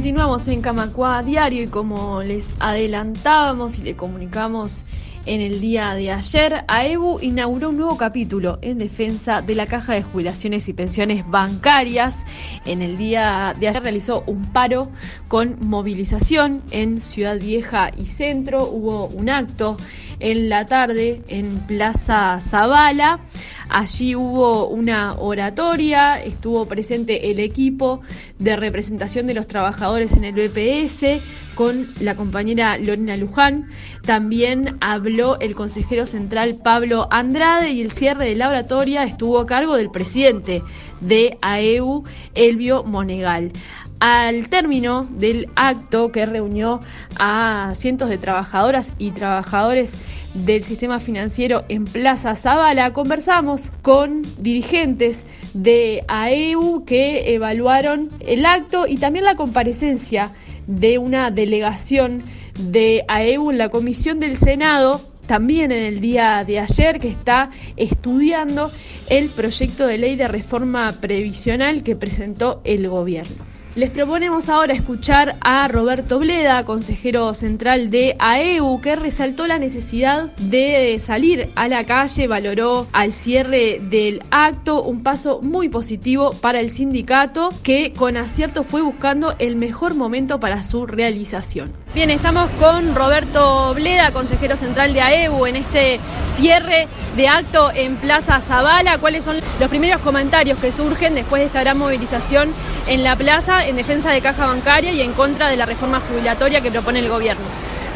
Continuamos en Camacua Diario y como les adelantábamos y le comunicamos en el día de ayer, AEBU inauguró un nuevo capítulo en defensa de la Caja de Jubilaciones y Pensiones Bancarias. En el día de ayer realizó un paro con movilización en Ciudad Vieja y Centro. Hubo un acto en la tarde en Plaza Zavala. Allí hubo una oratoria, estuvo presente el equipo de representación de los trabajadores en el BPS con la compañera Lorena Luján. También habló el consejero central Pablo Andrade y el cierre de la oratoria estuvo a cargo del presidente de AEU, Elvio Monegal. Al término del acto que reunió a cientos de trabajadoras y trabajadores del sistema financiero en Plaza Zavala, conversamos con dirigentes de AEU que evaluaron el acto y también la comparecencia de una delegación de AEU en la comisión del Senado también en el día de ayer que está estudiando el proyecto de ley de reforma previsional que presentó el gobierno. Les proponemos ahora escuchar a Roberto Bleda, consejero central de AEU, que resaltó la necesidad de salir a la calle, valoró al cierre del acto un paso muy positivo para el sindicato que con acierto fue buscando el mejor momento para su realización. Bien, estamos con Roberto Bleda, consejero central de AEU, en este cierre de acto en Plaza Zavala. ¿Cuáles son los primeros comentarios que surgen después de esta gran movilización en la plaza en defensa de caja bancaria y en contra de la reforma jubilatoria que propone el gobierno?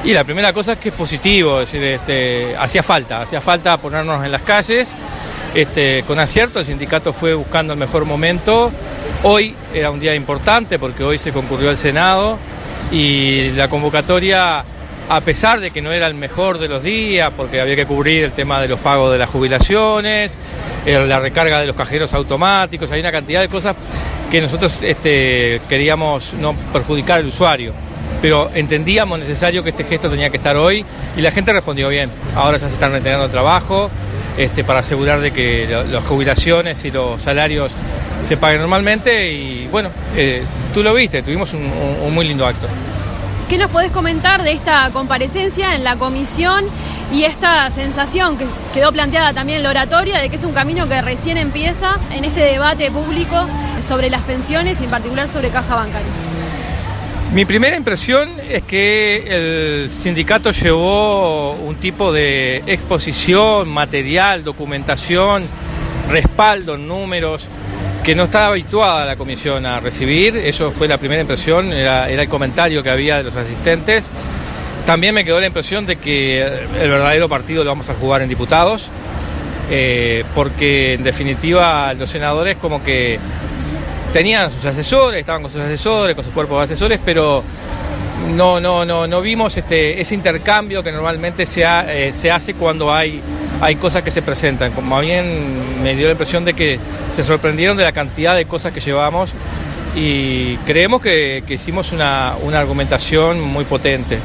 Y la primera cosa es que es positivo, es decir, este, hacía falta, hacía falta ponernos en las calles. Este, con acierto, el sindicato fue buscando el mejor momento. Hoy era un día importante porque hoy se concurrió al Senado y la convocatoria, a pesar de que no era el mejor de los días, porque había que cubrir el tema de los pagos de las jubilaciones, eh, la recarga de los cajeros automáticos, hay una cantidad de cosas que nosotros este, queríamos no perjudicar al usuario. Pero entendíamos necesario que este gesto tenía que estar hoy y la gente respondió bien. Ahora ya se están retirando trabajo este, para asegurar de que las jubilaciones y los salarios se paguen normalmente y bueno, eh, tú lo viste, tuvimos un, muy lindo acto. ¿Qué nos podés comentar de esta comparecencia en la comisión y esta sensación que quedó planteada también en la oratoria de que es un camino que recién empieza en este debate público sobre las pensiones y en particular sobre caja bancaria? Mi primera impresión es que el sindicato llevó un tipo de exposición, material, documentación, respaldo números que no estaba habituada la comisión a recibir. Eso fue la primera impresión, era, el comentario que había de los asistentes. También me quedó la impresión de que el verdadero partido lo vamos a jugar en diputados, eh, porque en definitiva los senadores como que tenían sus asesores, estaban con sus asesores, con sus cuerpos de asesores, pero no, no, no, no vimos este, ese intercambio que normalmente se, eh, se hace cuando hay hay cosas que se presentan. Como bien me dio la impresión de que se sorprendieron de la cantidad de cosas que llevamos y creemos que, hicimos una, una argumentación muy potente.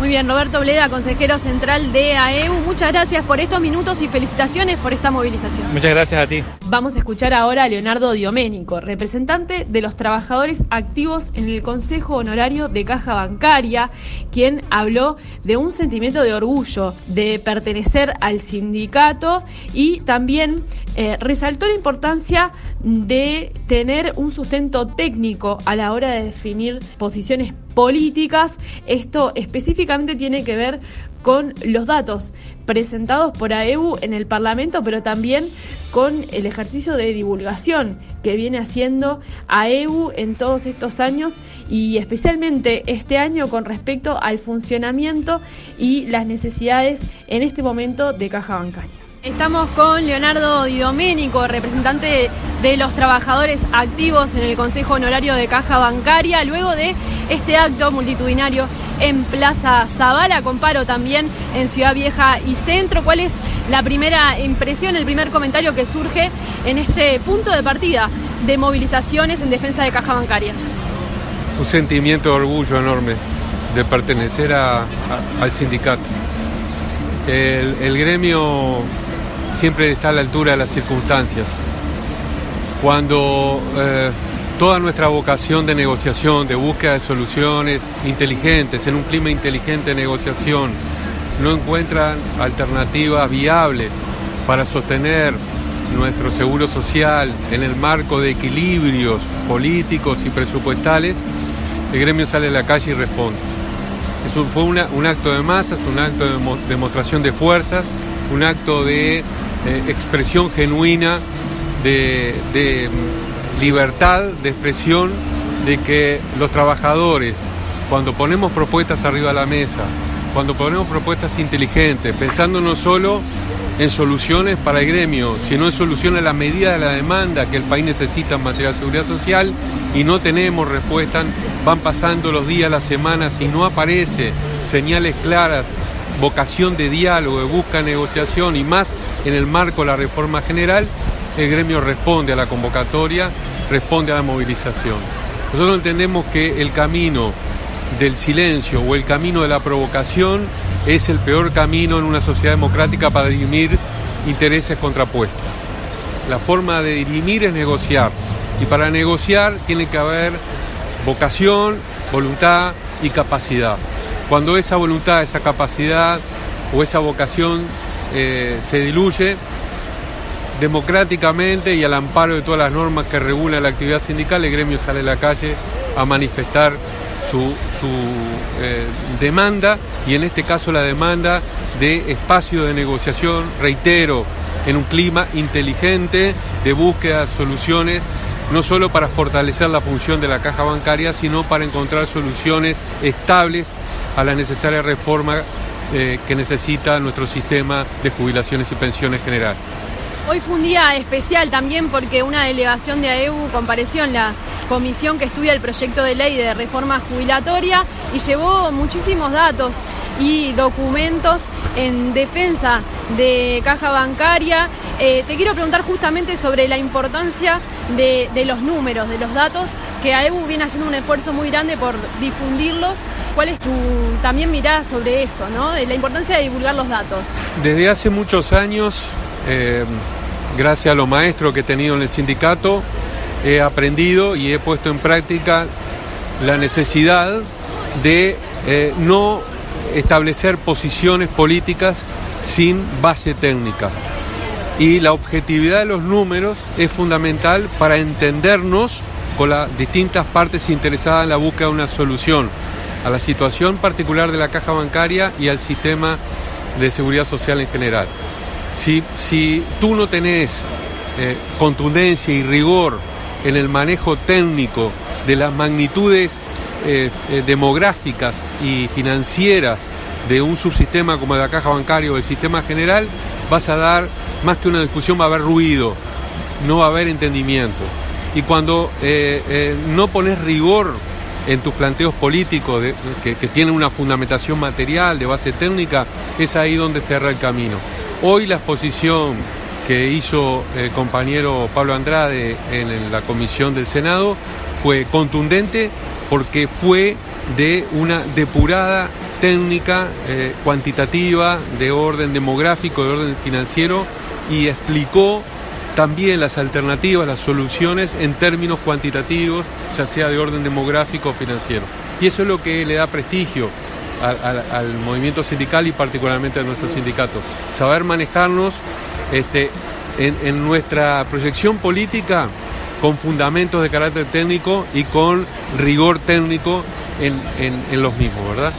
Muy bien, Roberto Bleda, consejero central de AEU, muchas gracias por estos minutos y felicitaciones por esta movilización. Muchas gracias a ti. Vamos a escuchar ahora a Leonardo Dioménico, representante de los trabajadores activos en el Consejo Honorario de Caja Bancaria, quien habló de un sentimiento de orgullo de pertenecer al sindicato y también eh, resaltó la importancia de tener un sustento técnico a la hora de definir posiciones políticas. Esto específicamente tiene que ver con los datos presentados por AEU en el Parlamento, pero también con el ejercicio de divulgación que viene haciendo AEU en todos estos años y especialmente este año con respecto al funcionamiento y las necesidades en este momento de caja bancaria. Estamos con Leonardo Di Domenico, representante de los trabajadores activos en el Consejo Honorario de Caja Bancaria, luego de este acto multitudinario en Plaza Zavala, comparo también en Ciudad Vieja y Centro. ¿Cuál es la primera impresión, el primer comentario que surge en este punto de partida de movilizaciones en defensa de Caja Bancaria? Un sentimiento de orgullo enorme de pertenecer al sindicato. el gremio siempre está a la altura de las circunstancias. Cuando eh, toda nuestra vocación de negociación, de búsqueda de soluciones inteligentes, en un clima inteligente de negociación, no encuentran alternativas viables para sostener nuestro seguro social en el marco de equilibrios políticos y presupuestales, el gremio sale a la calle y responde. Eso fue un acto de masas, un acto de demostración de fuerzas, un acto de eh, expresión genuina, de, de libertad de expresión, de que los trabajadores, cuando ponemos propuestas arriba de la mesa, cuando ponemos propuestas inteligentes, pensando no solo en soluciones para el gremio, sino en soluciones a la medida de la demanda que el país necesita en materia de seguridad social y no tenemos respuesta, van pasando los días, las semanas y no aparece señales claras, vocación de diálogo, de busca negociación y más en el marco de la reforma general, el gremio responde a la convocatoria, responde a la movilización. Nosotros entendemos que el camino del silencio o el camino de la provocación es el peor camino en una sociedad democrática para dirimir intereses contrapuestos. La forma de dirimir es negociar y para negociar tiene que haber vocación, voluntad y capacidad. Cuando esa voluntad, esa capacidad o esa vocación eh, se diluye, democráticamente y al amparo de todas las normas que regulan la actividad sindical, el gremio sale a la calle a manifestar su, eh, demanda y en este caso la demanda de espacio de negociación, reitero, en un clima inteligente de búsqueda de soluciones, no solo para fortalecer la función de la caja bancaria, sino para encontrar soluciones estables a la necesaria reforma eh, que necesita nuestro sistema de jubilaciones y pensiones general. Hoy fue un día especial también porque una delegación de AEU compareció en la comisión que estudia el proyecto de ley de reforma jubilatoria y llevó muchísimos datos y documentos en defensa de caja bancaria. Eh, te quiero preguntar justamente sobre la importancia de, los números, de los datos, que AEU viene haciendo un esfuerzo muy grande por difundirlos. ¿Cuál es tu también mirada sobre eso, ¿no? la importancia de divulgar los datos? Desde hace muchos años eh, gracias a los maestros que he tenido en el sindicato, he aprendido y he puesto en práctica la necesidad de eh, no establecer posiciones políticas sin base técnica. Y la objetividad de los números es fundamental para entendernos con las distintas partes interesadas en la búsqueda de una solución a la situación particular de la caja bancaria y al sistema de seguridad social en general. Si, tú no tenés eh, contundencia y rigor en el manejo técnico de las magnitudes eh, eh, demográficas y financieras de un subsistema como la caja bancaria o el sistema general, vas a dar, más que una discusión, va a haber ruido, no va a haber entendimiento. Y cuando no pones rigor en tus planteos políticos que, tienen una fundamentación material de base técnica, es ahí donde se el camino. Hoy la exposición que hizo el compañero Pablo Andrade en la comisión del Senado fue contundente porque fue de una depurada técnica eh, cuantitativa de orden demográfico, de orden financiero y explicó también las alternativas, las soluciones en términos cuantitativos, ya sea de orden demográfico o financiero. Y eso es lo que le da prestigio al, movimiento sindical y particularmente a nuestro sindicato. Saber manejarnos este, en, nuestra proyección política con fundamentos de carácter técnico y con rigor técnico en, en los mismos, ¿verdad?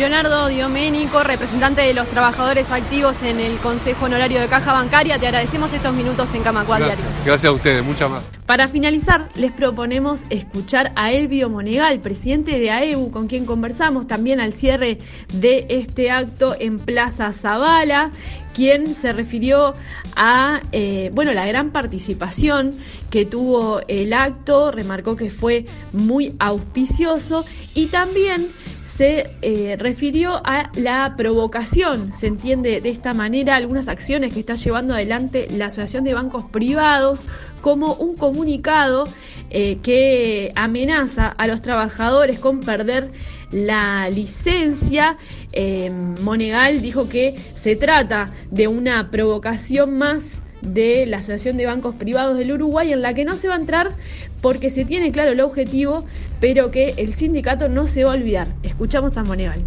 Leonardo Dioménico, representante de los trabajadores activos en el Consejo Honorario de Caja Bancaria, te agradecemos estos minutos en Camacuá Diario. Gracias a ustedes, muchas más. Para finalizar, les proponemos escuchar a Elvio Monegal, presidente de AEU, con quien conversamos también al cierre de este acto en Plaza Zavala, quien se refirió a eh, bueno, la gran participación que tuvo el acto, remarcó que fue muy auspicioso y también se eh, refirió a la provocación, se entiende de esta manera algunas acciones que está llevando adelante la Asociación de Bancos Privados como un comunicado eh, que amenaza a los trabajadores con perder la licencia. Eh, Monegal dijo que se trata de una provocación más de la Asociación de Bancos Privados del Uruguay, en la que no se va a entrar porque se tiene claro el objetivo, pero que el sindicato no se va a olvidar. Escuchamos a Monegal.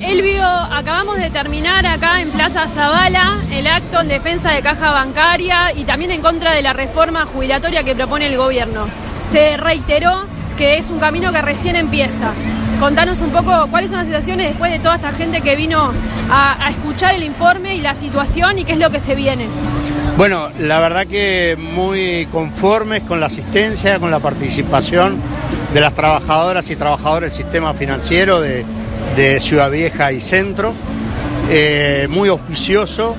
Elvio, acabamos de terminar acá en Plaza Zavala el acto en defensa de caja bancaria y también en contra de la reforma jubilatoria que propone el gobierno. Se reiteró que es un camino que recién empieza. Contanos un poco cuáles son las situaciones después de toda esta gente que vino a, a escuchar el informe y la situación y qué es lo que se viene. Bueno, la verdad que muy conformes con la asistencia, con la participación de las trabajadoras y trabajadores del sistema financiero de, Ciudad Vieja y Centro. Eh, muy auspicioso.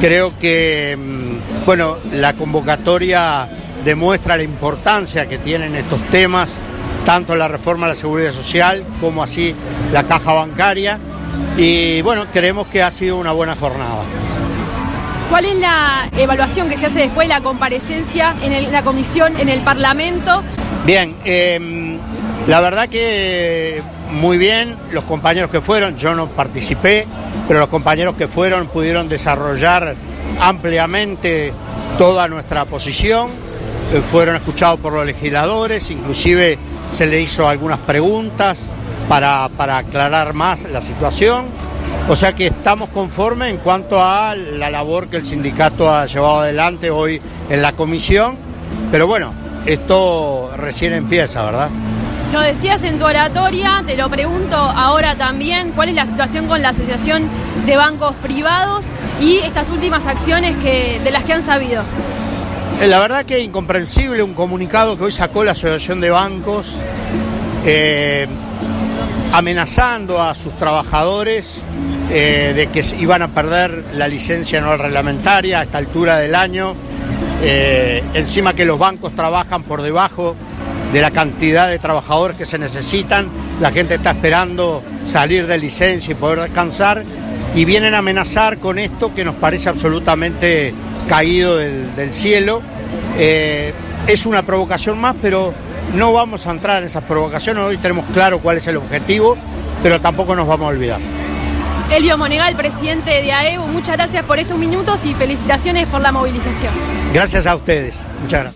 Creo que mm, bueno, la convocatoria demuestra la importancia que tienen estos temas, tanto la reforma de la seguridad social como así la caja bancaria. Y bueno, creemos que ha sido una buena jornada. ¿Cuál es la evaluación que se hace después de la comparecencia en la comisión en el Parlamento? Bien, eh, la verdad que muy bien, los compañeros que fueron, yo no participé, pero los compañeros que fueron pudieron desarrollar ampliamente toda nuestra posición, eh, fueron escuchados por los legisladores, inclusive se le hizo algunas preguntas para, para aclarar más la situación. O sea que estamos conformes en cuanto a la labor que el sindicato ha llevado adelante hoy en la comisión, pero bueno, esto recién empieza, ¿verdad? Lo decías en tu oratoria, te lo pregunto ahora también, ¿cuál es la situación con la Asociación de Bancos Privados y estas últimas acciones que, de las que han sabido? Eh, La verdad que es incomprensible un comunicado que hoy sacó la Asociación de Bancos eh, amenazando a sus trabajadores eh, de que iban a perder la licencia anual reglamentaria a esta altura del año. Eh, encima que los bancos trabajan por debajo de la cantidad de trabajadores que se necesitan, la gente está esperando salir de licencia y poder descansar y vienen a amenazar con esto que nos parece absolutamente caído del, del cielo. Eh, es una provocación más, pero no vamos a entrar en esas provocaciones, hoy tenemos claro cuál es el objetivo, pero tampoco nos vamos a olvidar. Elvio Monegal, presidente de AEU, muchas gracias por estos minutos y felicitaciones por la movilización. Gracias a ustedes, muchas gracias.